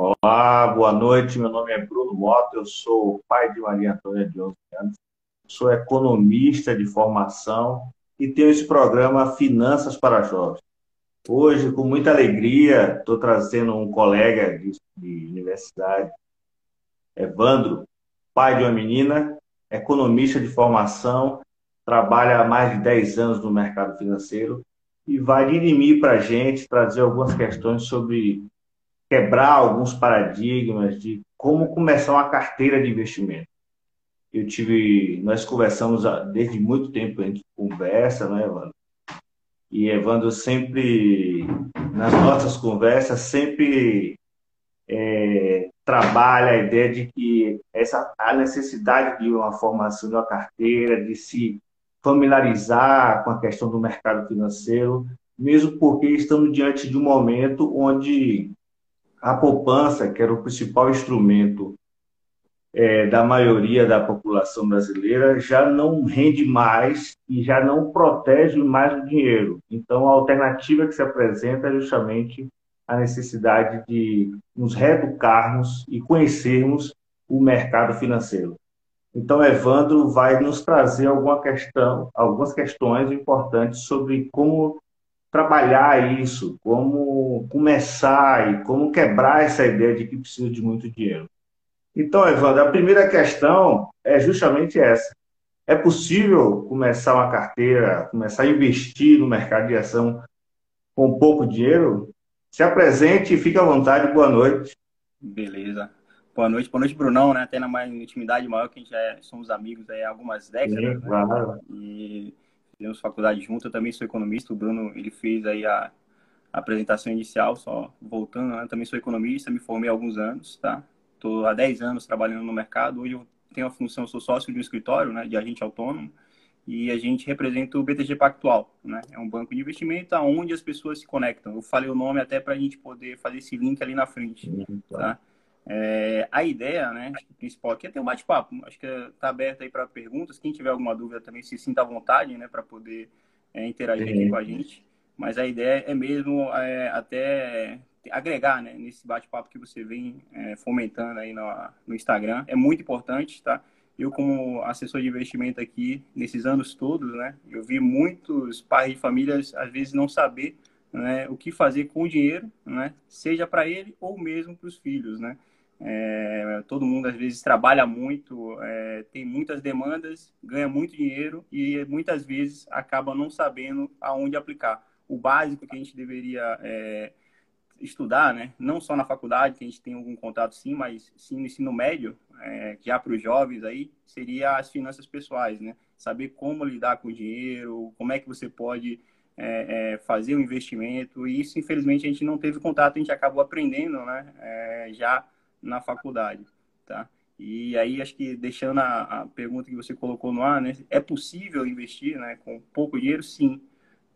Olá, boa noite. Meu nome é Bruno Mota, eu sou pai de Maria Antônia de 11 anos, sou economista de formação e tenho esse programa Finanças para Jovens. Hoje, com muita alegria, estou trazendo um colega de, de universidade, Evandro, pai de uma menina, economista de formação, trabalha há mais de 10 anos no mercado financeiro e vai dirimir para a gente, trazer algumas questões sobre quebrar alguns paradigmas de como começar uma carteira de investimento. Eu tive, nós conversamos desde muito tempo, a gente conversa, né, Evandro? E Evandro sempre, nas nossas conversas, sempre é, trabalha a ideia de que essa, a necessidade de uma formação de uma carteira, de se familiarizar com a questão do mercado financeiro, mesmo porque estamos diante de um momento onde a poupança, que era o principal instrumento é, da maioria da população brasileira, já não rende mais e já não protege mais o dinheiro. Então, a alternativa que se apresenta é justamente a necessidade de nos reeducarmos e conhecermos o mercado financeiro. Então, Evandro vai nos trazer alguma questão, algumas questões importantes sobre como trabalhar isso, como começar e como quebrar essa ideia de que precisa de muito dinheiro. Então, Evandro, a primeira questão é justamente essa. É possível começar uma carteira, começar a investir no mercado de ação com pouco dinheiro? Se apresente e fique à vontade. Boa noite. Beleza. Boa noite, boa noite, Brunão, né? Tendo uma intimidade maior que a gente já é, somos amigos aí há algumas décadas. Sim, né? claro. E fizemos faculdade junto, eu também sou economista, o Bruno ele fez aí a, a apresentação inicial, só voltando, né? também sou economista, me formei há alguns anos, tá? Estou há 10 anos trabalhando no mercado, hoje eu tenho a função, sou sócio de um escritório, né, de agente autônomo, e a gente representa o BTG Pactual, né? É um banco de investimento aonde as pessoas se conectam. Eu falei o nome até para a gente poder fazer esse link ali na frente, tá? É, a ideia, né, principal aqui é ter um bate-papo. Acho que está aberto aí para perguntas. Quem tiver alguma dúvida também se sinta à vontade, né, para poder é, interagir aqui com a gente. Mas a ideia é mesmo é, até agregar, né, nesse bate-papo que você vem é, fomentando aí no, no Instagram. É muito importante, tá? Eu, como assessor de investimento aqui, nesses anos todos, né, eu vi muitos pais de famílias, às vezes, não saber né, o que fazer com o dinheiro, né, seja para ele ou mesmo para os filhos, né? É, todo mundo às vezes trabalha muito, é, tem muitas demandas, ganha muito dinheiro e muitas vezes acaba não sabendo aonde aplicar. O básico que a gente deveria é, estudar, né? não só na faculdade, que a gente tem algum contato sim, mas sim no ensino médio, é, já para os jovens aí, seria as finanças pessoais, né? Saber como lidar com o dinheiro, como é que você pode é, é, fazer o um investimento. E isso, infelizmente, a gente não teve contato, a gente acabou aprendendo, né? É, já na faculdade, tá? E aí, acho que deixando a, a, pergunta que você colocou no ar, né? É possível investir, né? Com pouco dinheiro? Sim.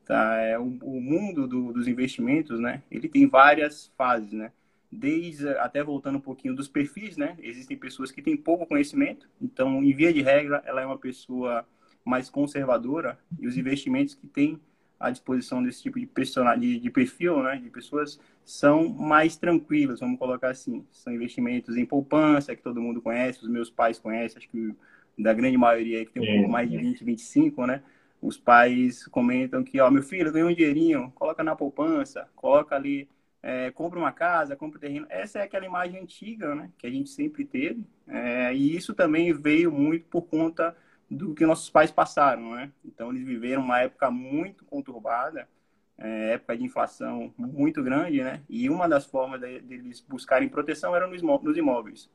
Tá? É, o, o mundo do, dos investimentos, né? Ele tem várias fases, né? Desde, até voltando um pouquinho dos perfis, né? Existem pessoas que têm pouco conhecimento, então, em via de regra, ela é uma pessoa mais conservadora e os investimentos que têm à disposição desse tipo de, personal, de, de perfil, né, de pessoas, são mais tranquilos, vamos colocar assim. São investimentos em poupança, que todo mundo conhece, os meus pais conhecem, acho que da grande maioria que tem um pouco mais de 20, 25, né? Os pais comentam que, ó, meu filho ganhou um dinheirinho, coloca na poupança, coloca ali, é, compra uma casa, compra um terreno. Essa é aquela imagem antiga, né? Que a gente sempre teve. É, e isso também veio muito por conta do que nossos pais passaram, né? Então eles viveram uma época muito conturbada, é, época de inflação muito grande, né? E uma das formas deles de buscarem proteção era nos imóveis.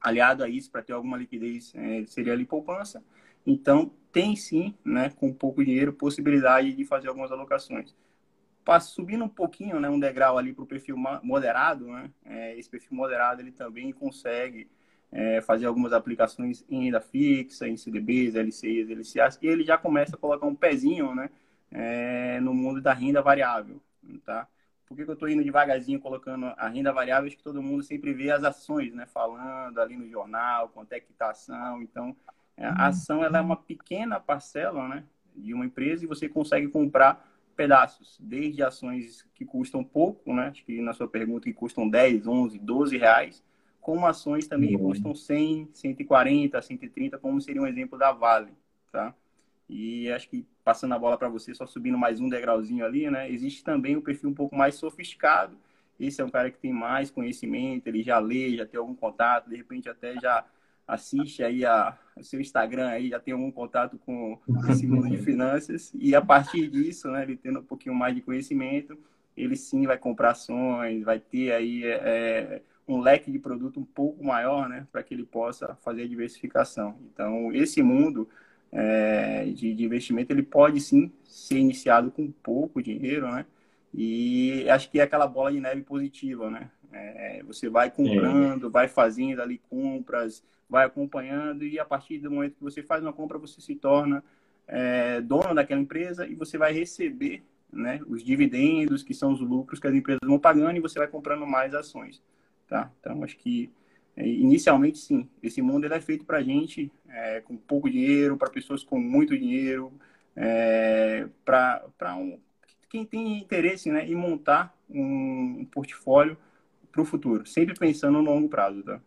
Aliado a isso, para ter alguma liquidez, é, seria ali poupança. Então tem sim, né? Com pouco dinheiro, possibilidade de fazer algumas alocações. Subindo um pouquinho, né? Um degrau ali para o perfil moderado, né? É, esse perfil moderado ele também consegue é, fazer algumas aplicações em renda fixa, em CDBs, LCIs, LCAs, e ele já começa a colocar um pezinho né, é, no mundo da renda variável. Tá? Por que, que eu estou indo devagarzinho colocando a renda variável? Acho que todo mundo sempre vê as ações, né? Falando ali no jornal, quanto é que está a ação. Então, é, a ação ela é uma pequena parcela né, de uma empresa e você consegue comprar pedaços, desde ações que custam pouco, né? Acho que na sua pergunta que custam 10, 11, 12 reais, como ações também que custam 100, 140, 130, como seria um exemplo da Vale, tá? E acho que passando a bola para você, só subindo mais um degrauzinho ali, né? Existe também o um perfil um pouco mais sofisticado. Esse é um cara que tem mais conhecimento, ele já lê, já tem algum contato, de repente até já assiste aí a, o seu Instagram aí, já tem algum contato com esse mundo de finanças. E a partir disso, né, ele tendo um pouquinho mais de conhecimento, ele sim vai comprar ações, vai ter aí é, um leque de produto um pouco maior, né, para que ele possa fazer a diversificação. Então, esse mundo é, de, de, investimento, ele pode sim ser iniciado com pouco dinheiro, né? E acho que é aquela bola de neve positiva, né? É, você vai comprando, vai fazendo ali compras, vai acompanhando e a partir do momento que você faz uma compra, você se torna é, dono daquela empresa e você vai receber né, os dividendos, que são os lucros que as empresas vão pagando e você vai comprando mais ações. Tá? Então, acho que é, inicialmente, sim, esse mundo ele é feito para gente é, com pouco dinheiro, para pessoas com muito dinheiro, é, para um, quem tem interesse né, em montar um, um portfólio para o futuro, sempre pensando no longo prazo. Tá?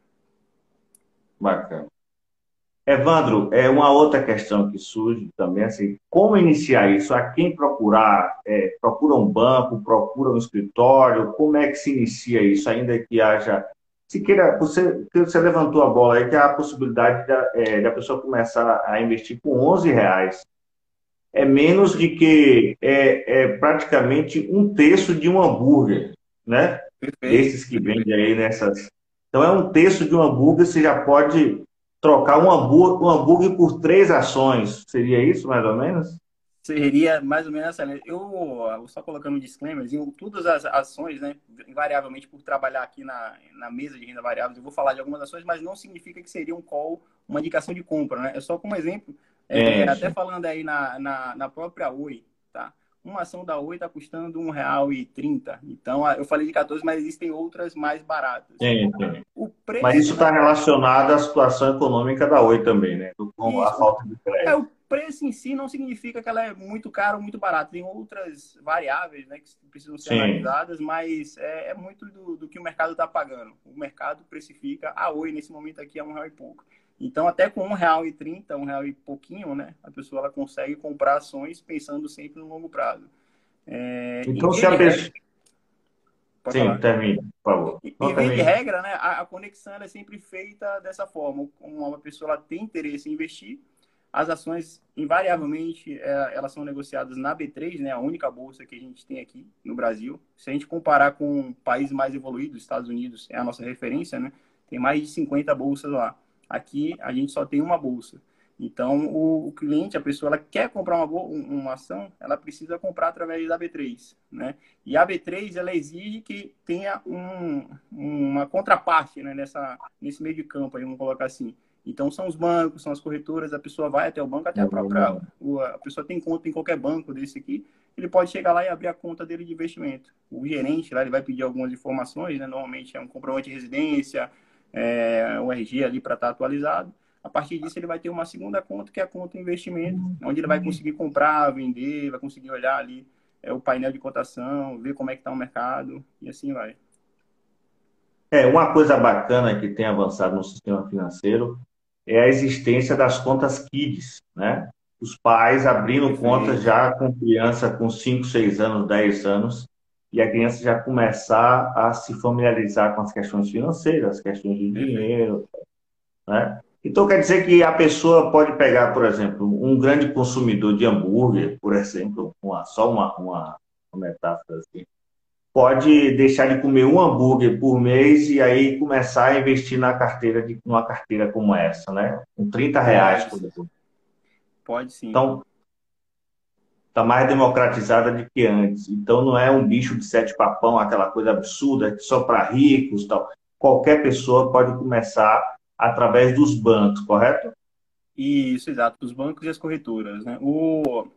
Bacana. Evandro, é uma outra questão que surge também, assim, como iniciar isso? A quem procurar? É, procura um banco, procura um escritório? Como é que se inicia isso, ainda que haja... Se queira, você, você levantou a bola aí, que há a possibilidade da, é, da pessoa começar a investir com 11 reais. É menos de que é, é praticamente um terço de um hambúrguer, né? Perfeito. Esses que vendem aí nessas então, é um terço de um hambúrguer, você já pode trocar um hambúrguer, um hambúrguer por três ações. Seria isso, mais ou menos? Seria mais ou menos essa. Eu, só colocando um disclaimer, todas as ações, né, invariavelmente por trabalhar aqui na, na mesa de renda variável, eu vou falar de algumas ações, mas não significa que seria um call, uma indicação de compra, né? É só como exemplo, é, até falando aí na, na, na própria Oi? Uma ação da Oi está custando R$ 1,30. Então, eu falei de 14, mas existem outras mais baratas. Sim, sim. Preço, mas isso está relacionado à situação econômica da Oi também, né? Com a falta de crédito. É, o preço em si não significa que ela é muito cara ou muito barata. Tem outras variáveis né, que precisam ser sim. analisadas, mas é, é muito do, do, que o mercado está pagando. O mercado precifica a Oi nesse momento aqui a um real e pouco. Então, até com um real e trinta, um real e pouquinho, né, a pessoa ela consegue comprar ações pensando sempre no longo prazo. É, então, se a pessoa... Sim, falar. termina, por favor. E, em vez de regra, né, a, a, conexão é sempre feita dessa forma. Uma pessoa ela tem interesse em investir, as ações, invariavelmente, é, elas são negociadas na B3, né, a única bolsa que a gente tem aqui no Brasil. Se a gente comparar com países mais evoluídos, Estados Unidos é a nossa referência, né, tem mais de 50 bolsas lá. Aqui a gente só tem uma bolsa. Então, o, o cliente, a pessoa, ela quer comprar uma, uma ação, ela precisa comprar através da B3, né? E a B3, ela exige que tenha um, uma contraparte, né? Nessa, nesse meio de campo, aí, vamos colocar assim. Então, são os bancos, são as corretoras, a pessoa vai até o banco, até a própria... A pessoa tem conta em qualquer banco desse aqui, ele pode chegar lá e abrir a conta dele de investimento. O gerente lá, ele vai pedir algumas informações, né? Normalmente é um comprovante de residência, é, o RG ali para estar tá atualizado. A partir disso, ele vai ter uma segunda conta, que é a conta investimento, onde ele vai conseguir comprar, vender, vai conseguir olhar ali é, o painel de cotação, ver como é que está o mercado e assim vai. É, uma coisa bacana que tem avançado no sistema financeiro é a existência das contas KIDS, né? Os pais abrindo contas já com criança com 5, 6 anos, 10 anos, e a criança já começar a se familiarizar com as questões financeiras, as questões de dinheiro, né? Então quer dizer que a pessoa pode pegar, por exemplo, um grande consumidor de hambúrguer, por exemplo, uma, só uma, uma, uma metáfora assim, pode deixar de comer um hambúrguer por mês e aí começar a investir na carteira de uma carteira como essa, né? Com 30 reais por exemplo. Pode sim. Então, está mais democratizada do que antes. Então não é um bicho de sete papão, aquela coisa absurda só para ricos, tal. Qualquer pessoa pode começar através dos bancos, correto? Isso, exato, os bancos e as corretoras, né? O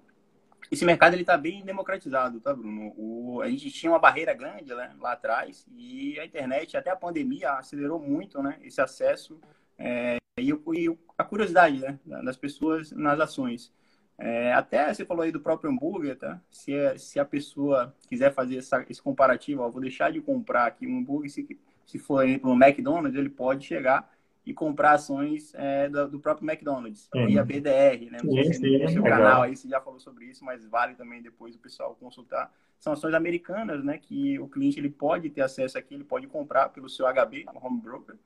esse mercado ele está bem democratizado, tá, Bruno? O, a gente tinha uma barreira grande né, lá atrás e a internet, até a pandemia, acelerou muito né, esse acesso é, e, e, a curiosidade né, das pessoas nas ações. É, até você falou aí do próprio hambúrguer, tá? Se, é, se a pessoa quiser fazer essa, esse comparativo, ó, vou deixar de comprar aqui um hambúrguer, se, se for no McDonald's, ele pode chegar e comprar ações é, do, do, próprio McDonald's, sim. via BDR, né? Sim, sim, no seu legal. canal aí você já falou sobre isso, mas vale também depois o pessoal consultar. São ações americanas, né? Que o cliente ele pode ter acesso aqui, ele pode comprar pelo seu HB, home broker,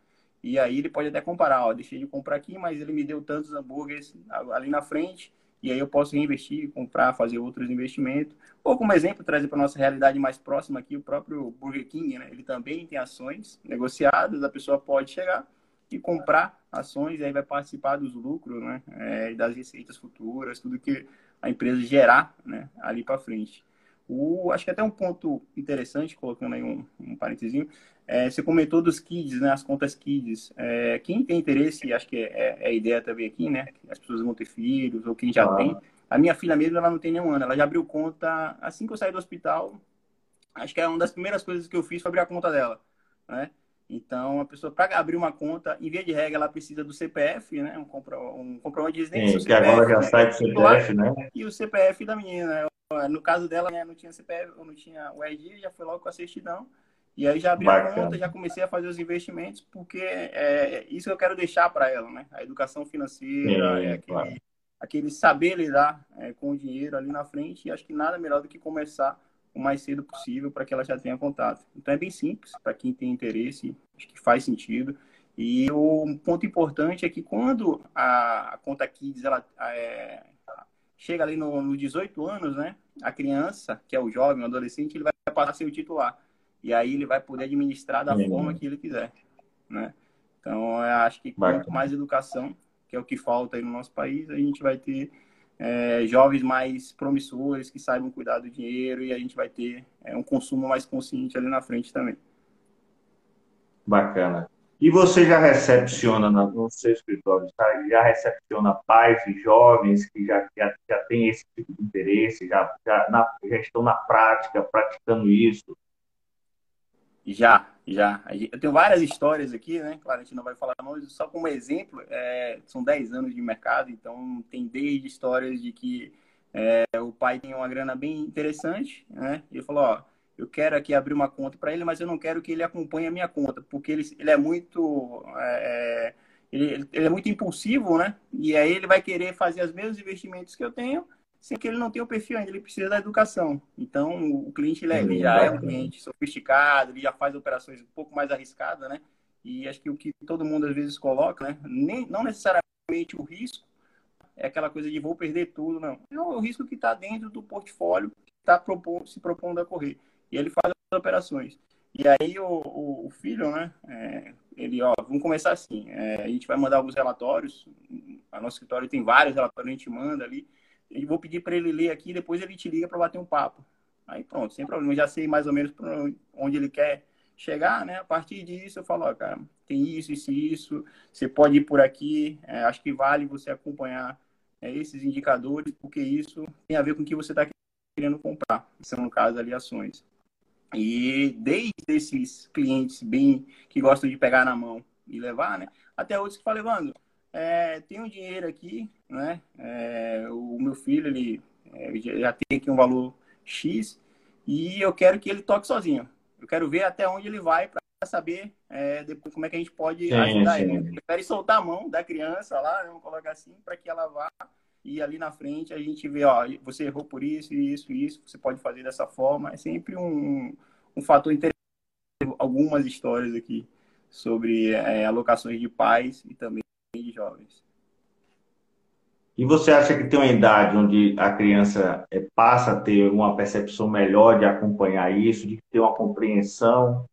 e aí ele pode até comparar, ó, deixei de comprar aqui, mas ele me deu tantos hambúrgueres ali na frente, e aí eu posso reinvestir, comprar, fazer outros investimentos. Ou como exemplo, trazer para nossa realidade mais próxima aqui, o próprio Burger King, né? Ele também tem ações negociadas, a pessoa pode chegar e comprar ações, e aí vai participar dos lucros, né? É, das receitas futuras, tudo que a empresa gerar, né? Ali para frente. O, acho que até um ponto interessante, colocando aí um, um parentezinho, é, você comentou dos kids, né, as contas kids. É, quem tem interesse, acho que é, é, é, a ideia também aqui, né, as pessoas vão ter filhos, ou quem já ah. tem. A minha filha mesmo, ela não tem nenhum ano, ela já abriu conta assim que eu saí do hospital. Acho que é uma das primeiras coisas que eu fiz foi abrir a conta dela, né? Então, a pessoa, para abrir uma conta, em via de regra, ela precisa do CPF, né? Um, compro, um comprovante de residência. Sim, que agora já sai do CPF, né? E o CPF da menina. No caso dela, né, não tinha CPF, não tinha o RG, já foi logo com a certidão. E aí já abri Bacana. a conta, já comecei a fazer os investimentos, porque é isso que eu quero deixar para ela, né? A educação financeira, Sim, é aquele, claro. aquele saber lidar é, com o dinheiro ali na frente. E acho que nada melhor do que começar o mais cedo possível para que ela já tenha contato. Então é bem simples, para quem tem interesse, acho que faz sentido. E o ponto importante é que quando a, a conta Kids ela, é, chega ali nos no 18 anos, né, a criança, que é o jovem, o adolescente, ele vai passar a ser o titular. E aí ele vai poder administrar da forma que ele quiser, né? Então, eu acho que quanto mais educação, que é o que falta aí no nosso país, a gente vai ter é, jovens mais promissores que saibam cuidar do dinheiro e a gente vai ter é, um consumo mais consciente ali na frente também. Bacana. E você já recepciona no seu escritório, tá? já recepciona pais e jovens que já, já, já têm esse tipo de interesse, já, já, na, já estão na prática, praticando isso? Já, já. Eu tenho várias histórias aqui, né? Claro, a gente não vai falar nomes, só como exemplo, é, são 10 anos de mercado, então tem desde histórias de que é, o pai tem uma grana bem interessante, né? E ele falou, ó, eu quero aqui abrir uma conta para ele, mas eu não quero que ele acompanhe a minha conta, porque ele, ele é muito... É, é ele, ele é muito impulsivo, né? E aí ele vai querer fazer os mesmos investimentos que eu tenho, sem que ele não tenha o perfil ainda, ele precisa da educação. Então, o cliente ele, é, ele já é um cliente sofisticado, ele já faz operações um pouco mais arriscadas, né? E acho que o que todo mundo às vezes coloca, né? Nem, não necessariamente o risco é aquela coisa de vou perder tudo, não. É o risco que está dentro do portfólio que está se propondo a correr. E ele faz as operações. E aí o, o, o filho, né? É, ele, ó, vamos começar assim. É, a gente vai mandar alguns relatórios. A nosso escritório tem vários relatórios, a gente manda ali e vou pedir para ele ler aqui, depois ele te liga para bater um papo. Aí pronto, sem problema. Eu já sei mais ou menos onde ele quer chegar, né? A partir disso eu falo, ó, cara, tem isso, isso e isso, você pode ir por aqui, é, acho que vale você acompanhar é, esses indicadores, porque isso tem a ver com o que você está querendo comprar, são no caso ali ações. E desde esses clientes bem que gostam de pegar na mão e levar, né? Até outros que falam, Evandro, é, tenho dinheiro aqui, né? É, o meu filho, ele é, já tem aqui um valor X e eu quero que ele toque sozinho. Eu quero ver até onde ele vai para saber é, depois como é que a gente pode sim, ajudar sim. ele. Eu prefere soltar a mão da criança lá, vamos colocar assim, para que ela vá e ali na frente a gente vê, ó, você errou por isso, isso, isso, você pode fazer dessa forma. É sempre um, um fator interessante. Algumas histórias aqui sobre é, alocações de pais e também de jovens. E você acha que tem uma idade onde a criança é, passa a ter uma percepção melhor de acompanhar isso, de ter uma compreensão?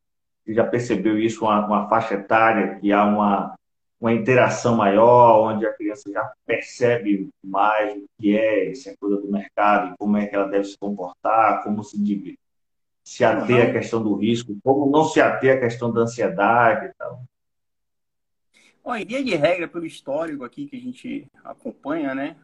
Você já percebeu isso, uma, uma faixa etária, que há uma, uma interação maior, onde a criança já percebe mais o que é essa coisa do mercado e como é que ela deve se comportar, como se, se ater à questão do risco, como não se ater à questão da ansiedade e tal? Bom, em via de regra, pelo histórico aqui que a gente acompanha, né?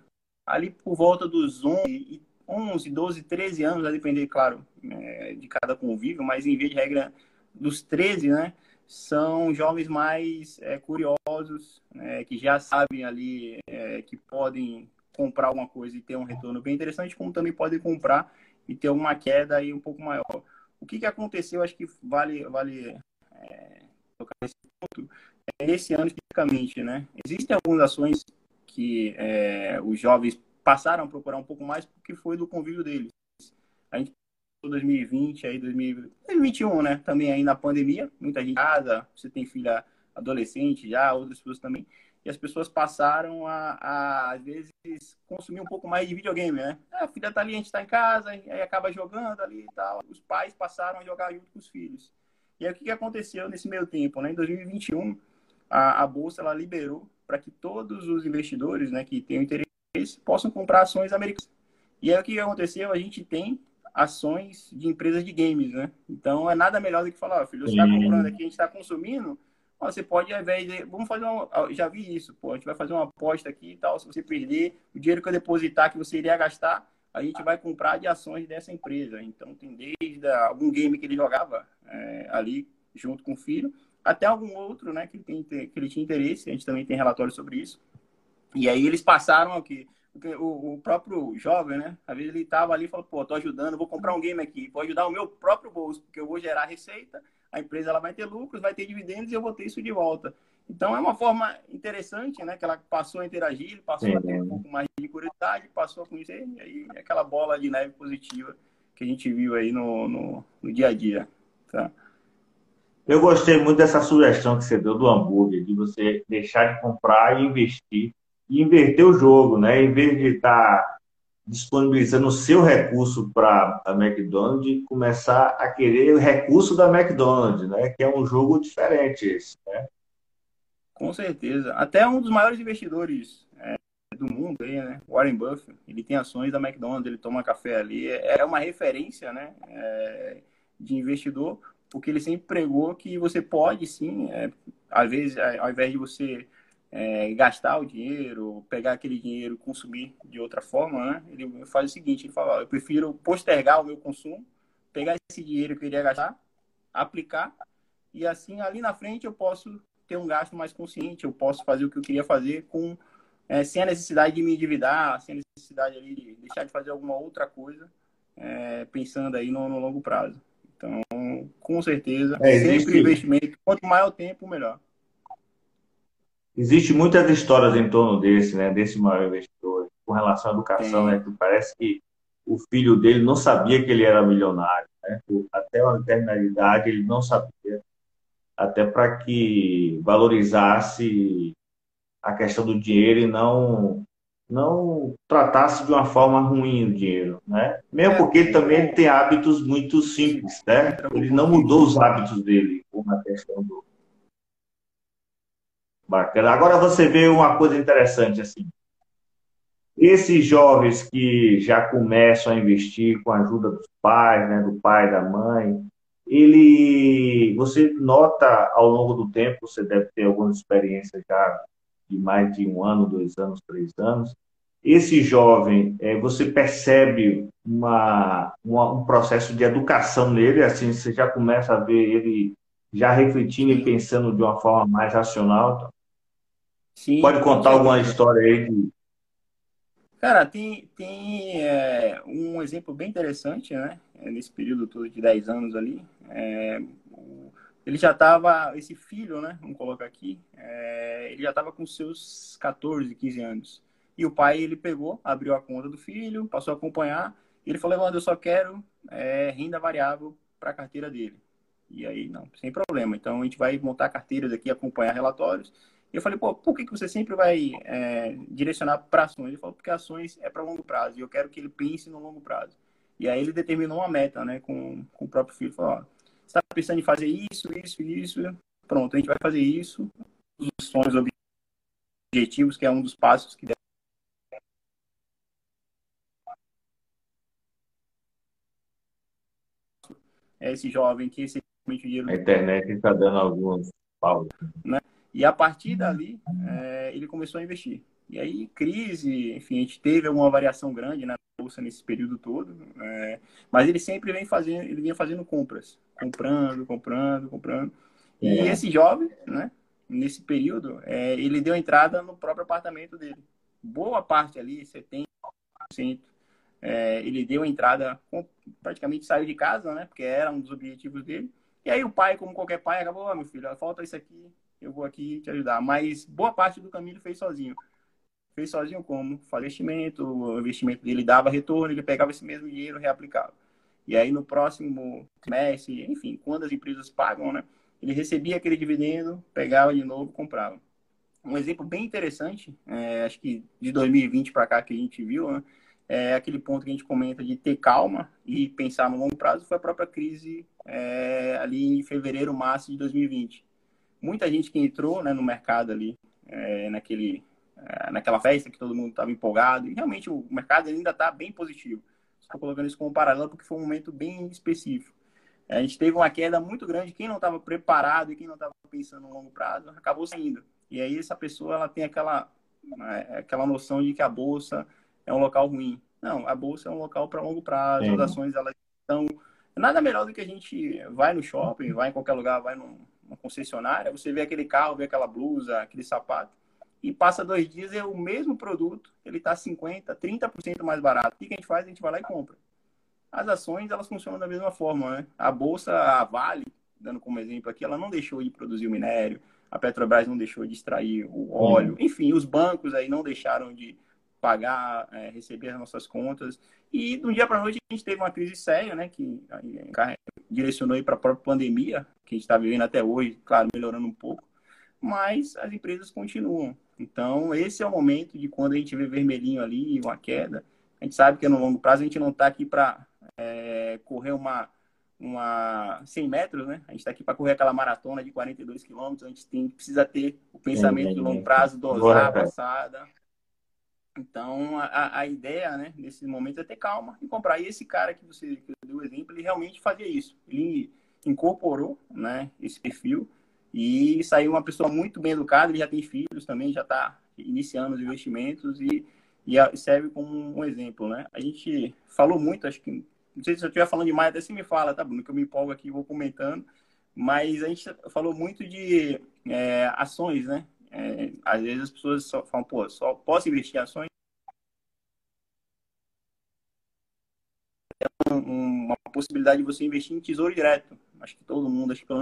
Ali por volta dos 11, 11 12, 13 anos, a depender, claro, é, de cada convívio, mas em via de regra, dos 13, né? São jovens mais é, curiosos, né, que já sabem ali é, que podem comprar alguma coisa e ter um retorno bem interessante, como também podem comprar e ter uma queda aí um pouco maior. O que, que aconteceu, acho que vale, vale é, tocar nesse ponto, é esse ano especificamente, né? Existem algumas ações que é, os jovens passaram a procurar um pouco mais porque foi do convívio deles. A gente 2020, aí 2021, né? Também aí na pandemia, muita gente casa, você tem filha adolescente já, outras pessoas também. E as pessoas passaram a, a, às vezes, consumir um pouco mais de videogame, né? É, a filha tá ali, a gente tá em casa, aí acaba jogando ali e tal. Os pais passaram a jogar junto com os filhos. E aí o que, que aconteceu nesse meio tempo, né? Em 2021, a, a Bolsa, ela liberou para que todos os investidores, né, que tenham interesse, possam comprar ações americanas. E aí o que aconteceu? A gente tem ações de empresas de games, né? Então é nada melhor do que falar, filho, você está comprando aqui, a gente está consumindo, você pode, ao invés de. Vamos fazer uma. Já vi isso, pô. A gente vai fazer uma aposta aqui e tal. Se você perder, o dinheiro que eu depositar que você iria gastar, a gente vai comprar de ações dessa empresa. Então, tem desde algum game que ele jogava é, ali junto com o filho, até algum outro, né, que ele, tem, que ele tinha interesse. A gente também tem relatório sobre isso. E aí eles passaram aqui. O, o próprio jovem, né? Às vezes ele estava ali e falou, pô, tô ajudando, vou comprar um game aqui, vou ajudar o meu próprio bolso, porque eu vou gerar receita a empresa ela vai ter lucros, vai ter dividendos e eu vou ter isso de volta. Então é uma forma interessante, né? Que ela passou a interagir, passou a ter um pouco mais de curiosidade, passou a conhecer, e aí é aquela bola de neve positiva que a gente viu aí no, no, no dia a dia. Tá? Eu gostei muito dessa sugestão que você deu do hambúrguer, de você deixar de comprar e investir. E inverter o jogo, né? Em vez de estar disponibilizando o seu recurso para a McDonald's começar a querer o recurso da McDonald's, né? Que é um jogo diferente esse, né? Com certeza. Até um dos maiores investidores é, do mundo aí, né? Warren Buffett, ele tem ações da McDonald's, ele toma café ali. É uma referência, né? É, de investidor, porque ele sempre pregou que você pode sim, é, às vezes, ao invés de você é, gastar o dinheiro, pegar aquele dinheiro e consumir de outra forma, né? Ele faz o seguinte, ele fala, eu prefiro postergar o meu consumo, pegar esse dinheiro que eu iria gastar, aplicar, e assim, ali na frente eu posso ter um gasto mais consciente, eu posso fazer o que eu queria fazer com é, sem a necessidade de me endividar, sem a necessidade ali de deixar de fazer alguma outra coisa, é, pensando aí no, no, longo prazo. Então, com certeza, é, sempre investimento, quanto maior o tempo, melhor. Existe muitas histórias em torno desse, né, desse maior investidor, com relação à educação, né, que parece que o filho dele não sabia que ele era milionário, né, até uma determinada idade ele não sabia, até para que valorizasse a questão do dinheiro e não não tratasse de uma forma ruim o dinheiro, né? Mesmo porque ele também tem hábitos muito simples, né? Ele não mudou os hábitos dele com a questão do, Bacana. Agora você vê uma coisa interessante assim. Esses jovens que já começam a investir com a ajuda dos pais, né, do pai, da mãe, ele, você nota ao longo do tempo, você deve ter algumas experiências já de mais de um ano, dois anos, três anos. Esse jovem, é, você percebe uma, uma, um processo de educação nele, assim, você já começa a ver ele já refletindo e pensando de uma forma mais racional. Sim, Pode contar alguma história aí de... Cara, tem, tem é, um exemplo bem interessante, né? É, nesse período todo de 10 anos ali. É, ele já estava, esse filho, né? Vamos colocar aqui, é, ele já estava com seus 14, 15 anos. E o pai, ele pegou, abriu a conta do filho, passou a acompanhar. E ele falou, Evandro, eu só quero é, renda variável para a carteira dele. E aí, não, sem problema. Então, a gente vai montar carteiras aqui, acompanhar relatórios. E eu falei, pô, por que, que você sempre vai é, direcionar para ações? Ele falou, porque ações é para longo prazo e eu quero que ele pense no longo prazo. E aí ele determinou uma meta, né, com, com o próprio filho. Falou, ó, você está pensando em fazer isso, isso, isso, pronto, a gente vai fazer isso. Os sonhos, objetivos, que é um dos passos que deve é esse jovem que esse dinheiro... A internet está dando alguns pausas. Né? E a partir dali, é, ele começou a investir. E aí, crise, enfim, a gente teve alguma variação grande na bolsa nesse período todo, é, mas ele sempre vem fazendo, ele vinha fazendo compras, comprando, comprando, comprando. E é. esse jovem, né, nesse período, é, ele deu entrada no próprio apartamento dele. boa parte ali, 70%, é, ele deu entrada, praticamente saiu de casa, né? Porque era um dos objetivos dele. E aí o pai, como qualquer pai, acabou, oh, meu filho, falta isso aqui, eu vou aqui te ajudar. Mas boa parte do caminho ele fez sozinho. Fez sozinho como? Fazia investimento, o investimento dele dava retorno, ele pegava esse mesmo dinheiro e reaplicava. E aí no próximo trimestre, enfim, quando as empresas pagam, né? Ele recebia aquele dividendo, pegava de novo, comprava. Um exemplo bem interessante, é, acho que de 2020 para cá que a gente viu, né? é aquele ponto que a gente comenta de ter calma e pensar no longo prazo foi a própria crise é, ali em fevereiro, março de 2020. Muita gente que entrou né, no mercado ali, é, naquele, é, naquela festa que todo mundo estava empolgado, e realmente o mercado ainda está bem positivo. Estou colocando isso como paralelo porque foi um momento bem específico. A gente teve uma queda muito grande, quem não estava preparado e quem não estava pensando no longo prazo acabou saindo. E aí essa pessoa ela tem aquela, né, aquela noção de que a bolsa é um local ruim. Não, a bolsa é um local para longo prazo, Sim. as ações elas estão nada melhor do que a gente vai no shopping, vai em qualquer lugar, vai numa concessionária, você vê aquele carro, vê aquela blusa, aquele sapato, e passa dois dias é o mesmo produto, ele está 50%, 30% mais barato. O que a gente faz? A gente vai lá e compra. As ações, elas funcionam da mesma forma, né? A bolsa, a Vale, dando como exemplo aqui, ela não deixou de produzir o minério, a Petrobras não deixou de extrair o óleo, enfim, os bancos aí não deixaram de pagar, é, receber as nossas contas. E de um dia para a noite a gente teve uma crise séria, né, que direcionou para a própria pandemia, que a gente está vivendo até hoje, claro, melhorando um pouco, mas as empresas continuam. Então, esse é o momento de quando a gente vê vermelhinho ali, uma queda. A gente sabe que no longo prazo a gente não está aqui para é, correr uma, uma 100 metros, né? A gente está aqui para correr aquela maratona de 42 quilômetros. A gente tem, precisa ter o pensamento de longo prazo, dosar a passada, então, a, a ideia, né, nesse momento é ter calma e comprar. E esse cara que você que deu o exemplo, ele realmente fazia isso. Ele incorporou, né, esse perfil e saiu uma pessoa muito bem educada. Ele já tem filhos também, já está iniciando os investimentos e, e serve como um exemplo, né? A gente falou muito, acho que, não sei se eu estiver falando demais, até se me fala, tá, Bruno, que eu me empolgo aqui e vou comentando. Mas a gente falou muito de é, ações, né? É, às vezes as pessoas só falam, pô, só posso investir em ações? É uma possibilidade de você investir em tesouro direto. Acho que todo mundo, acho que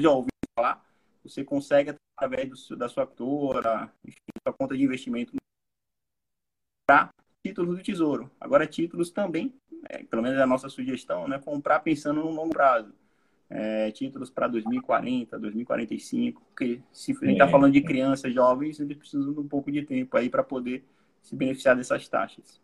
já ouviu falar. Você consegue, através do, da sua autora, sua conta de investimento, para títulos do tesouro. Agora, títulos também, é, pelo menos é a nossa sugestão, né, comprar pensando no longo prazo é, títulos para 2040, 2045, porque se a gente está é. falando de crianças, jovens, eles precisam de um pouco de tempo aí para poder se beneficiar dessas taxas.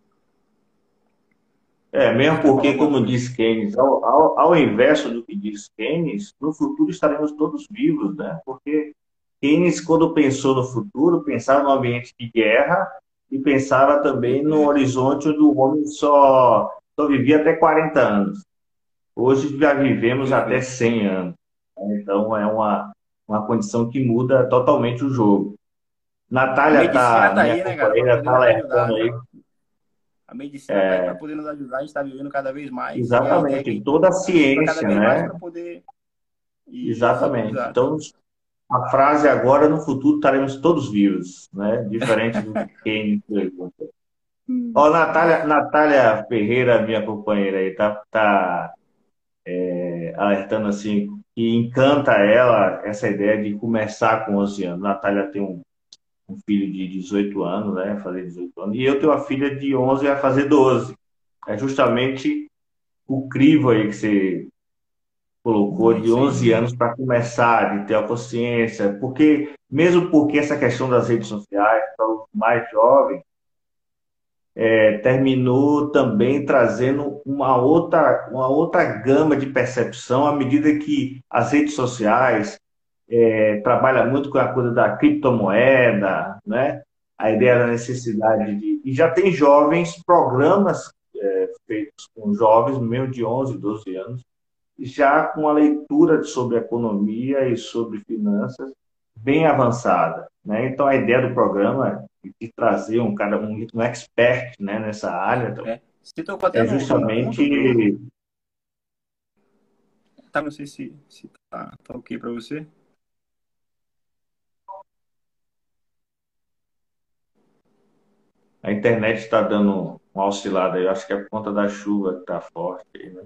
É, mesmo porque, como diz Keynes, ao, ao, ao inverso do que diz Keynes, no futuro estaremos todos vivos, né? Porque Keynes, quando pensou no futuro, pensava no ambiente de guerra e pensava também no horizonte onde o homem só, só vivia até 40 anos. Hoje já vivemos até 100 anos. Né? Então é uma, uma condição que muda totalmente o jogo. Natália está tá aí, né? Tá alertando aí. A medicina é... para poder nos ajudar, a gente está vivendo cada vez mais. Exatamente, é, toda a ciência, né? Poder... Exatamente. Então, a frase agora, no futuro, estaremos todos vivos, né? Diferente do que quem pergunta. Ó, Natália, Natália Ferreira, minha companheira aí, tá, tá é, alertando assim que encanta ela essa ideia de começar com 11 anos. Natália tem um, um filho de 18 anos, né, fazer 18 anos, e eu tenho uma filha de 11 a fazer 12. É justamente o crivo aí que você colocou de 11 anos para começar, de ter a consciência, porque mesmo porque essa questão das redes sociais para os mais jovens é, terminou também trazendo uma outra, uma outra gama de percepção à medida que as redes sociais é, trabalham muito com a coisa da criptomoeda, né? a ideia da necessidade de. E já tem jovens, programas é, feitos com jovens, mesmo de 11, 12 anos, já com a leitura sobre economia e sobre finanças bem avançada. Né? Então, a ideia do programa de trazer um cara, um, um expert né, nessa área. Então, é, é justamente. Tá, não sei se, se tá, tá ok para você. A internet está dando uma oscilada aí. Eu acho que é por conta da chuva que está forte aí, né?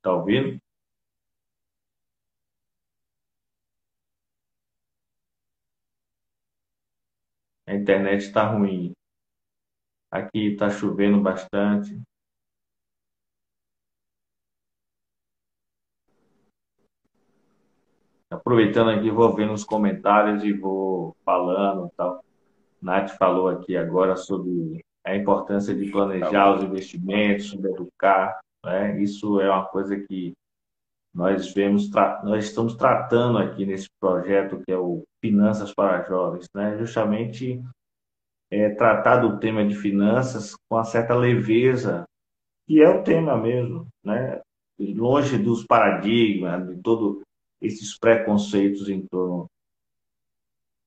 Tá ouvindo? A internet está ruim. Aqui está chovendo bastante. Aproveitando aqui, vou vendo os comentários e vou falando tal. Nath falou aqui agora sobre a importância de planejar os investimentos, sobre educar. Né? Isso é uma coisa que nós vemos, nós estamos tratando aqui nesse projeto que é o Finanças para Jovens, né? Justamente é, tratar do tema de finanças com uma certa leveza, que é o tema mesmo, né? Longe dos paradigmas, de todos esses preconceitos em torno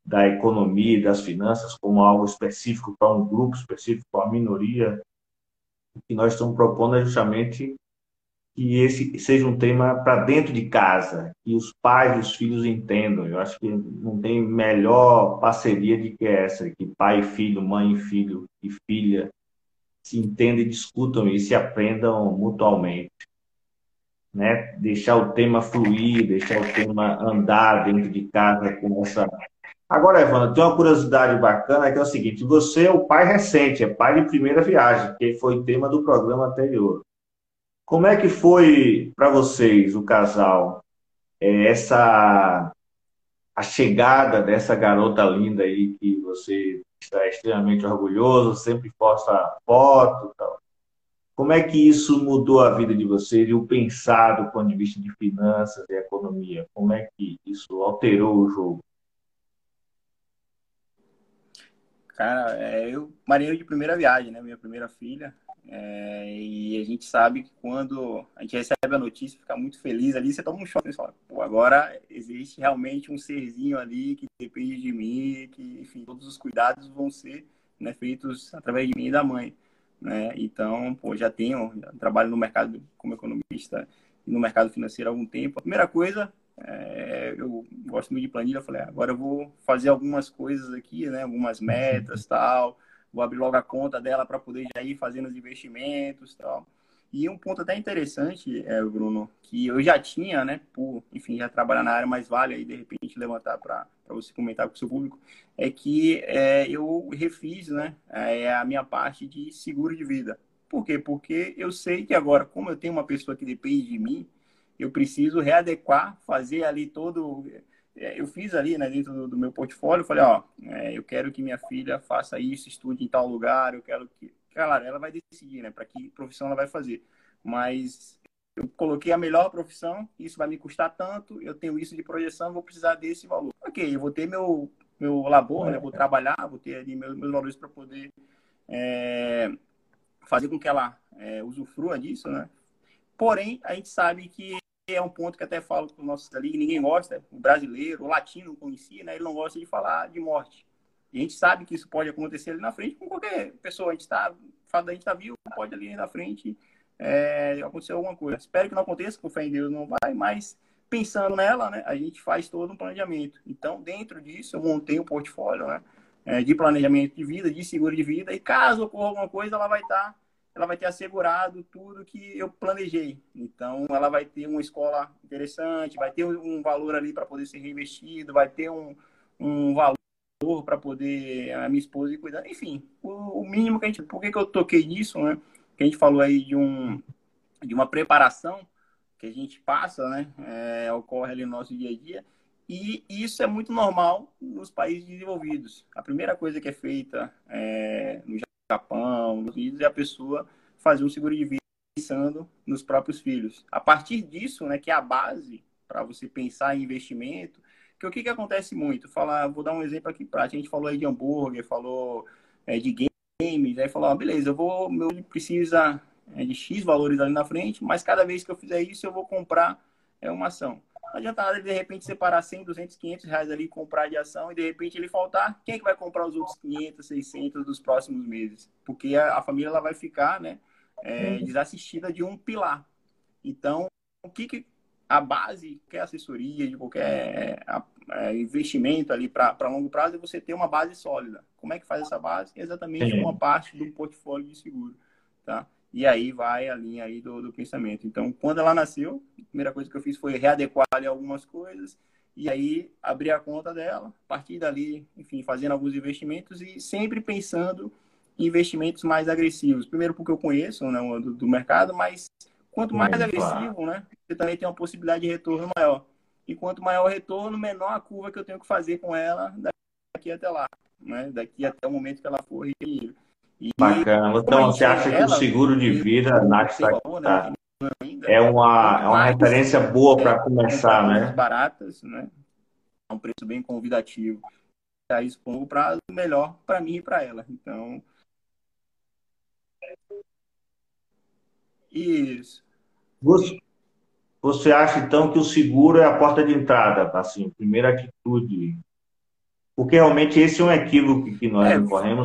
da economia e das finanças como algo específico para um grupo específico, para uma minoria. O que nós estamos propondo é justamente que esse seja um tema para dentro de casa, que os pais e os filhos entendam. Eu acho que não tem melhor parceria do que essa, que pai e filho, mãe e filho e filha se entendam e discutam e se aprendam mutualmente. Né? Deixar o tema fluir, deixar o tema andar dentro de casa com essa. Agora, Evandro, tem uma curiosidade bacana que é o seguinte: você é o pai recente, é pai de primeira viagem, que foi tema do programa anterior. Como é que foi para vocês, o casal, é, essa a chegada dessa garota linda aí que você está extremamente orgulhoso, sempre posta foto, tal. Como é que isso mudou a vida de vocês e o pensar do ponto de vista de finanças e economia? Como é que isso alterou o jogo? Cara, é, eu marinheiro de primeira viagem, né? Minha primeira filha. É, e a gente sabe que quando a gente recebe a notícia, fica muito feliz ali, você toma um choque e fala, pô, agora existe realmente um serzinho ali que depende de mim, que, enfim, todos os cuidados vão ser né, feitos através de mim e da mãe. Né? Então, pô, já tenho, já trabalho no mercado como economista e no mercado financeiro há algum tempo. A primeira coisa, é, eu gosto muito de planilha, eu falei, ah, agora eu vou fazer algumas coisas aqui, né, algumas metas, tal, vou abrir logo a conta dela para poder já ir fazendo os investimentos tal. E um ponto até interessante, é, Bruno, que eu já tinha, né, por, enfim, já trabalhar na área, mais vale aí, de repente, levantar para você comentar com o seu público, é que é, eu refiz, né, é, a minha parte de seguro de vida. Por quê? Porque eu sei que agora, como eu tenho uma pessoa que depende de mim, eu preciso readequar, fazer ali todo eu fiz ali, né, dentro do, do meu portfólio, falei, ó, é, eu quero que minha filha faça isso, estude em tal lugar, eu quero que, claro, ela vai decidir, né, para que profissão ela vai fazer, mas eu coloquei a melhor profissão, isso vai me custar tanto, eu tenho isso de projeção, vou precisar desse valor. Ok, eu vou ter meu meu labor, né, vou trabalhar, vou ter ali meus, meus valores para poder é, fazer com que ela é, usufrua disso, né? Porém, a gente sabe que é um ponto que até falo para os nossos ali, ninguém gosta, o brasileiro, o latino conhecia, né? Ele não gosta de falar de morte. E a gente sabe que isso pode acontecer ali na frente com qualquer pessoa. A gente está, da gente estar tá vivo, pode ali na frente é, acontecer alguma coisa. Espero que não aconteça, com fé em Deus não vai, mas pensando nela, né? A gente faz todo um planejamento. Então, dentro disso, eu montei um portfólio, né? É, de planejamento de vida, de seguro de vida, e caso ocorra alguma coisa, ela vai estar tá ela vai ter assegurado tudo que eu planejei. Então, ela vai ter uma escola interessante, vai ter um valor ali para poder ser reinvestido, vai ter um, um valor para poder a minha esposa ir cuidando. Enfim, o, o, mínimo que a gente. Por que, que eu toquei nisso, né? Que a gente falou aí de, um, de uma preparação que a gente passa, né? É, ocorre ali no nosso dia a dia. E isso é muito normal nos países desenvolvidos. A primeira coisa que é feita é, no Japão, nos Unidos, e a pessoa fazer um seguro de vida pensando nos próprios filhos. A partir disso, né, que é a base para você pensar em investimento, que o que, que acontece muito? Falar, vou dar um exemplo aqui prático. A gente falou aí de hambúrguer, falou é, de games, aí falou, ah, beleza, eu vou, meu precisa é, de X valores ali na frente, mas cada vez que eu fizer isso, eu vou comprar é, uma ação. Não adianta nada de repente separar 100, 200, 500 reais ali, comprar de ação e de repente ele faltar. Quem é que vai comprar os outros 500, 600 dos próximos meses? Porque a, a família ela vai ficar né, é, desassistida de um pilar. Então, o que, que a base, qualquer assessoria, de qualquer é, investimento ali para longo prazo, é você ter uma base sólida. Como é que faz essa base? Exatamente uma parte do portfólio de seguro, tá? E aí vai a linha aí do, do pensamento. Então, quando ela nasceu, a primeira coisa que eu fiz foi readequar ali algumas coisas e aí abrir a conta dela, a partir dali, enfim, fazendo alguns investimentos e sempre pensando em investimentos mais agressivos. Primeiro porque eu conheço né, do, do mercado, mas quanto mais agressivo, né, você também tem uma possibilidade de retorno maior. E quanto maior o retorno, menor a curva que eu tenho que fazer com ela daqui até lá, né? Daqui até o momento que ela for requerida. E, Bacana. Então, você acha que o seguro de vida, Nath, tá, tá, é uma, é uma referência boa para começar, né? Baratas, né? É um preço bem convidativo. Aí, isso por longo prazo, melhor para mim e para ela. Então. Isso. Você, você acha, então, que o seguro é a porta de entrada, assim, primeira atitude porque realmente esse é um equívoco que nós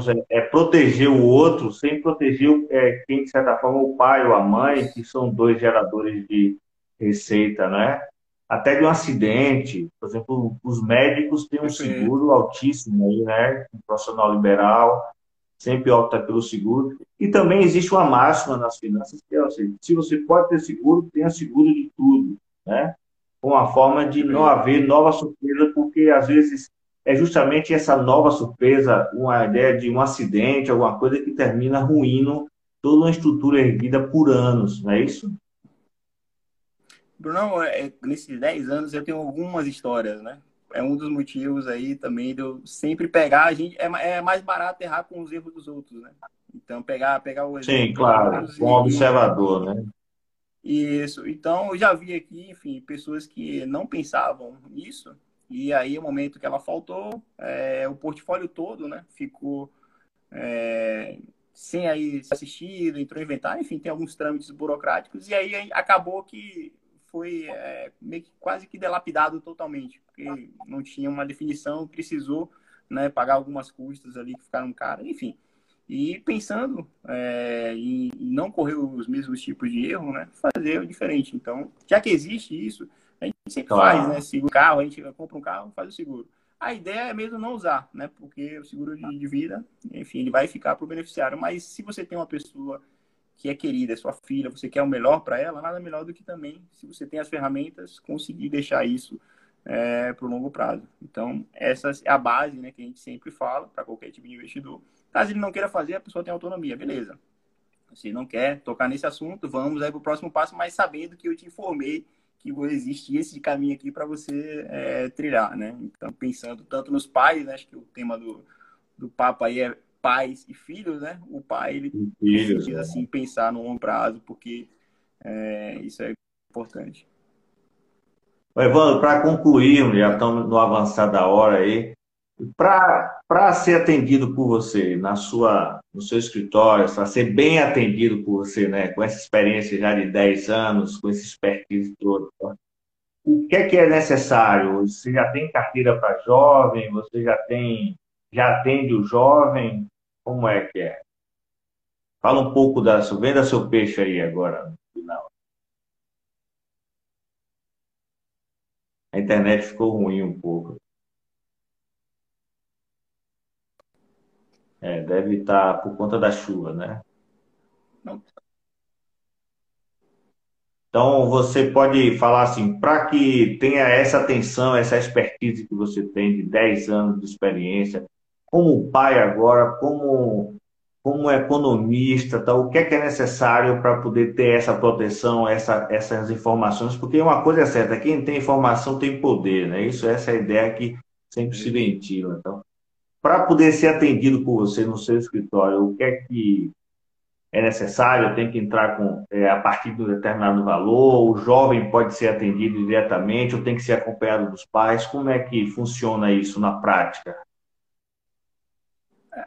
é. é, é, proteger o outro sem proteger é, quem, de certa forma, o pai ou a mãe, que são dois geradores de receita, né? Até de um acidente, por exemplo, os médicos têm um seguro altíssimo aí, né? Um profissional liberal sempre opta pelo seguro. E também existe uma máxima nas finanças que é se você pode ter seguro, tenha seguro de tudo, né? Uma forma de não haver nova surpresa, porque às vezes é justamente essa nova surpresa, uma ideia de um acidente, alguma coisa que termina ruindo toda uma estrutura erguida por anos, não é isso? Bruno, é, nesses 10 anos eu tenho algumas histórias, né? É um dos motivos aí também de eu sempre pegar, a gente, é, é mais barato errar com os erros dos outros, né? Então, pegar, pegar o exemplo. Sim, claro, com um observador, né? Isso. Então, eu já vi aqui, enfim, pessoas que não pensavam nisso, e aí, o momento que ela faltou, é, o portfólio todo, né, ficou é, sem aí ser assistido, entrou em inventário, enfim, tem alguns trâmites burocráticos. E aí acabou que foi é, meio que quase que delapidado totalmente, porque não tinha uma definição, precisou né, pagar algumas custas ali que ficaram caras, enfim. E pensando é, em não correr os mesmos tipos de erro, né, fazer o diferente. Então, já que existe isso, gente sempre faz, né? Seguro carro, a gente compra um carro, faz o seguro. A ideia é mesmo não usar, né? Porque o seguro de, de vida, enfim, ele vai ficar para o beneficiário. Mas se você tem uma pessoa que é querida, é sua filha, você quer o melhor para ela, nada melhor do que também, se você tem as ferramentas, conseguir deixar isso é, para o longo prazo. Então, essa é a base né, que a gente sempre fala para qualquer tipo de investidor. Caso ele não queira fazer, a pessoa tem autonomia, beleza. Se não quer tocar nesse assunto, vamos aí para o próximo passo, mas sabendo que eu te informei que existe esse caminho aqui para você é, trilhar, né? Então, pensando tanto nos pais, né? acho que o tema do, do papo aí é pais e filhos, né? O pai, ele filhos, precisa, assim, pensar no longo prazo, porque é, isso é importante. Evandro, para concluir, já estamos no avançar da hora aí, para ser atendido por você na sua, no seu escritório, para ser bem atendido por você, né, com essa experiência já de 10 anos, com esse expertise todo, tá? o que é que é necessário? Você já tem carteira para jovem? Você já tem, já atende o jovem? Como é que é? Fala um pouco da, venda seu peixe aí agora, no final. A internet ficou ruim um pouco. É, deve estar por conta da chuva, né? Então, você pode falar assim, para que tenha essa atenção, essa expertise que você tem de 10 anos de experiência, como pai agora, como, como economista, tá, o que é, que é necessário para poder ter essa proteção, essa, essas informações? Porque uma coisa é certa, quem tem informação tem poder, né? Isso, essa é a ideia que sempre se ventila. Então, para poder ser atendido por você no seu escritório, o que é que é necessário? Tem que entrar com é, a partir de um determinado valor? O jovem pode ser atendido diretamente ou tem que ser acompanhado dos pais? Como é que funciona isso na prática?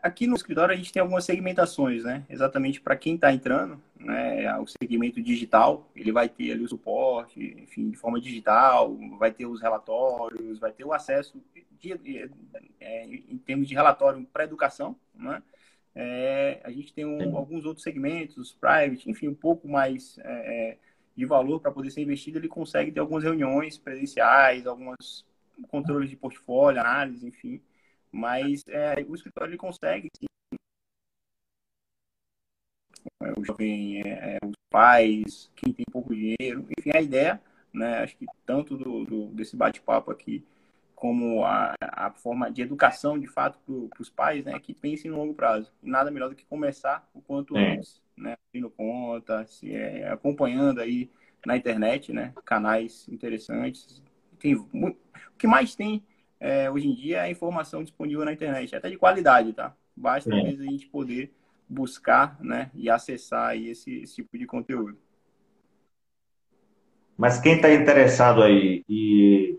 Aqui no escritório a gente tem algumas segmentações, né? Exatamente para quem está entrando, né? O segmento digital, ele vai ter ali o suporte, enfim, de forma digital, vai ter os relatórios, vai ter o acesso de, é, em termos de relatório para educação, né? É, a gente tem um, alguns outros segmentos, private, enfim, um pouco mais é, é de valor para poder ser investido, ele consegue ter algumas reuniões presenciais, alguns controles de portfólio, análise, enfim. Mas é, o escritório ele consegue sim, é, o jovem, é, é, os pais, quem tem pouco dinheiro, enfim, a ideia, né, acho que tanto do, do desse bate-papo aqui, como a, a forma de educação, de fato, para os pais, né, que pensem no longo prazo. Nada melhor do que começar o quanto é. antes, né, abrindo conta, se é, acompanhando aí na internet, né, canais interessantes. Tem, o que mais tem é, hoje em dia é a informação disponível na internet, até de qualidade, tá? Basta, é. a gente poder buscar né, e acessar aí esse, esse tipo de conteúdo. Mas quem está interessado aí e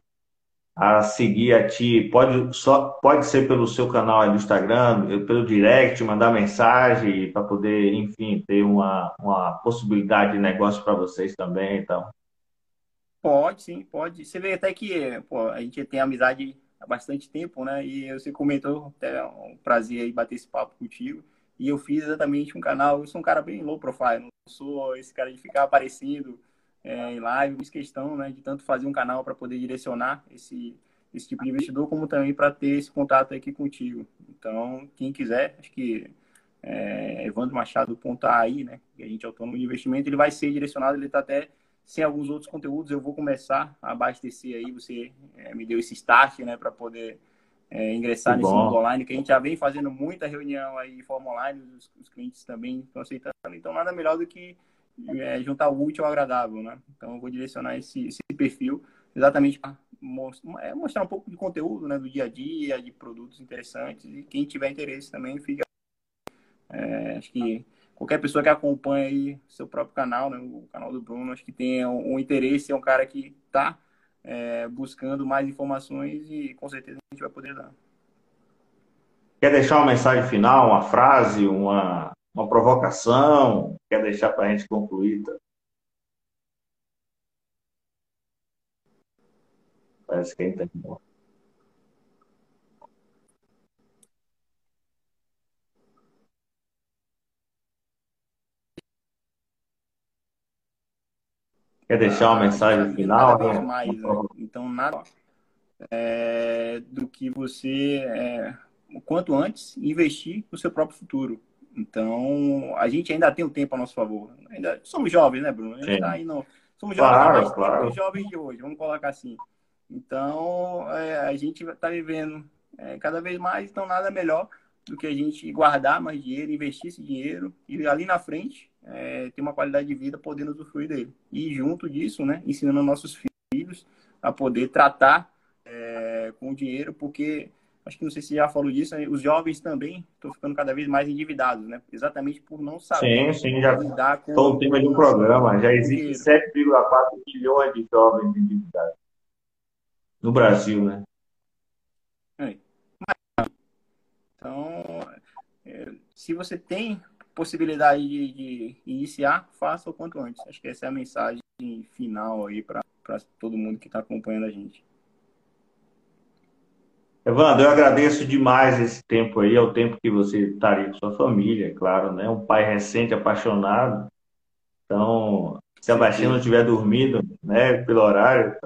a seguir a ti, pode, só, pode ser pelo seu canal do Instagram, pelo direct, mandar mensagem para poder, enfim, ter uma, uma possibilidade de negócio para vocês também, então. Pode, sim, pode. Você vê até que pô, a gente tem amizade há bastante tempo, né? E você comentou, até é um prazer aí bater esse papo contigo. E eu fiz exatamente um canal. Eu sou um cara bem low profile, não sou esse cara de ficar aparecendo é, em live. Fiz questão né, de tanto fazer um canal para poder direcionar esse, esse tipo de investidor, como também para ter esse contato aqui contigo. Então, quem quiser, acho que é, Evandro Machado aí, né? Que a gente é autônomo de investimento, ele vai ser direcionado, ele está até sem alguns outros conteúdos, eu vou começar a abastecer aí. Você é, me deu esse start, né, para poder é, ingressar nesse mundo online, que a gente já vem fazendo muita reunião aí de forma online, os, os clientes também estão aceitando, então nada melhor do que é, juntar o útil ao agradável, né? Então eu vou direcionar esse, esse perfil exatamente para é, mostrar um pouco de conteúdo, né, do dia a dia, de produtos interessantes e quem tiver interesse também fica. É, acho que qualquer pessoa que acompanha aí seu próprio canal, né, o canal do Bruno, acho que tem um, um interesse, é um cara que está é, buscando mais informações e com certeza a gente vai poder dar. Quer deixar uma mensagem final, uma frase, uma, uma provocação? Quer deixar para a gente concluir? Tá? Parece que entendeu. Quer deixar uma ah, mensagem final? Cada vez mais, né? Então, nada é, do que você, é, o quanto antes, investir no seu próprio futuro. Então, a gente ainda tem o tempo a nosso favor. Ainda somos jovens, né, Bruno? A gente tá aí no, somos jovens, claro, mas claro. jovens de hoje, vamos colocar assim. Então, é, a gente está vivendo é, cada vez mais, então nada melhor do que a gente guardar mais dinheiro, investir esse dinheiro e ali na frente é, ter uma qualidade de vida podendo usufruir dele. E junto disso, né, ensinando nossos filhos a poder tratar é, com o dinheiro, porque acho que não sei se já falou disso, né, os jovens também estão ficando cada vez mais endividados, né? Exatamente por não saber sim, sim, já lidar com o tema de um programa. Já existe 7,4 milhões de jovens endividados no Brasil, né? É. Então, é, se você tem possibilidade de, de, iniciar, faça o quanto antes. Acho que essa é a mensagem final aí para todo mundo que está acompanhando a gente. Evandro, eu agradeço demais esse tempo aí, é o tempo que você estaria com sua família, é claro, né? Um pai recente, apaixonado. Então, se a baixinha não estiver dormindo, né, pelo horário,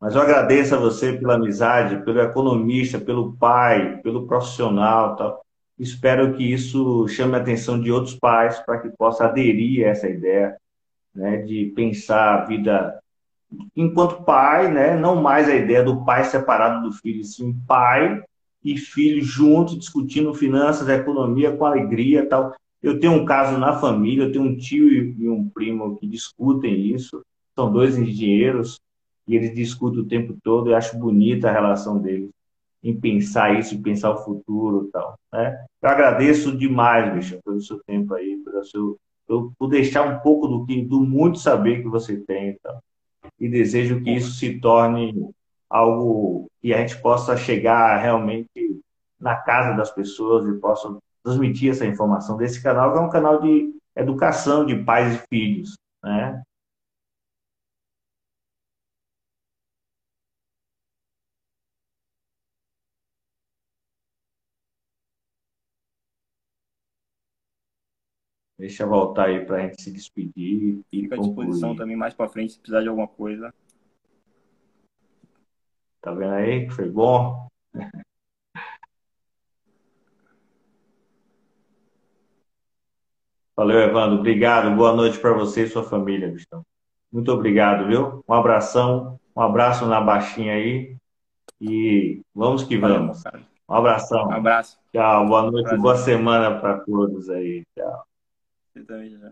mas eu agradeço a você pela amizade, pelo economista, pelo pai, pelo profissional, tal. Espero que isso chame a atenção de outros pais para que possa aderir a essa ideia, né, de pensar a vida enquanto pai, né, não mais a ideia do pai separado do filho, sim pai e filho juntos discutindo finanças, economia com alegria, tal. Eu tenho um caso na família, eu tenho um tio e um primo que discutem isso, são dois engenheiros e eles discutem o tempo todo. Eu acho bonita a relação deles em pensar isso, em pensar o futuro e tal. Né? Eu agradeço demais, bicho, pelo seu tempo aí, pelo seu, por deixar um pouco do que do muito saber que você tem e tal. E desejo que isso se torne algo que a gente possa chegar realmente na casa das pessoas e possa transmitir essa informação desse canal, que é um canal de educação de pais e filhos, né? Deixa eu voltar aí para a gente se despedir. E Fica à disposição também mais para frente se precisar de alguma coisa. Tá vendo aí? Foi bom? Valeu, Evandro. Obrigado. Boa noite para você e sua família, Gustavo. Muito obrigado, viu? Um abração, um abraço na baixinha aí. E vamos que vamos. Um abração. Um abraço. Tchau, boa noite, Prazer. boa semana para todos aí. Tchau. Você também, já.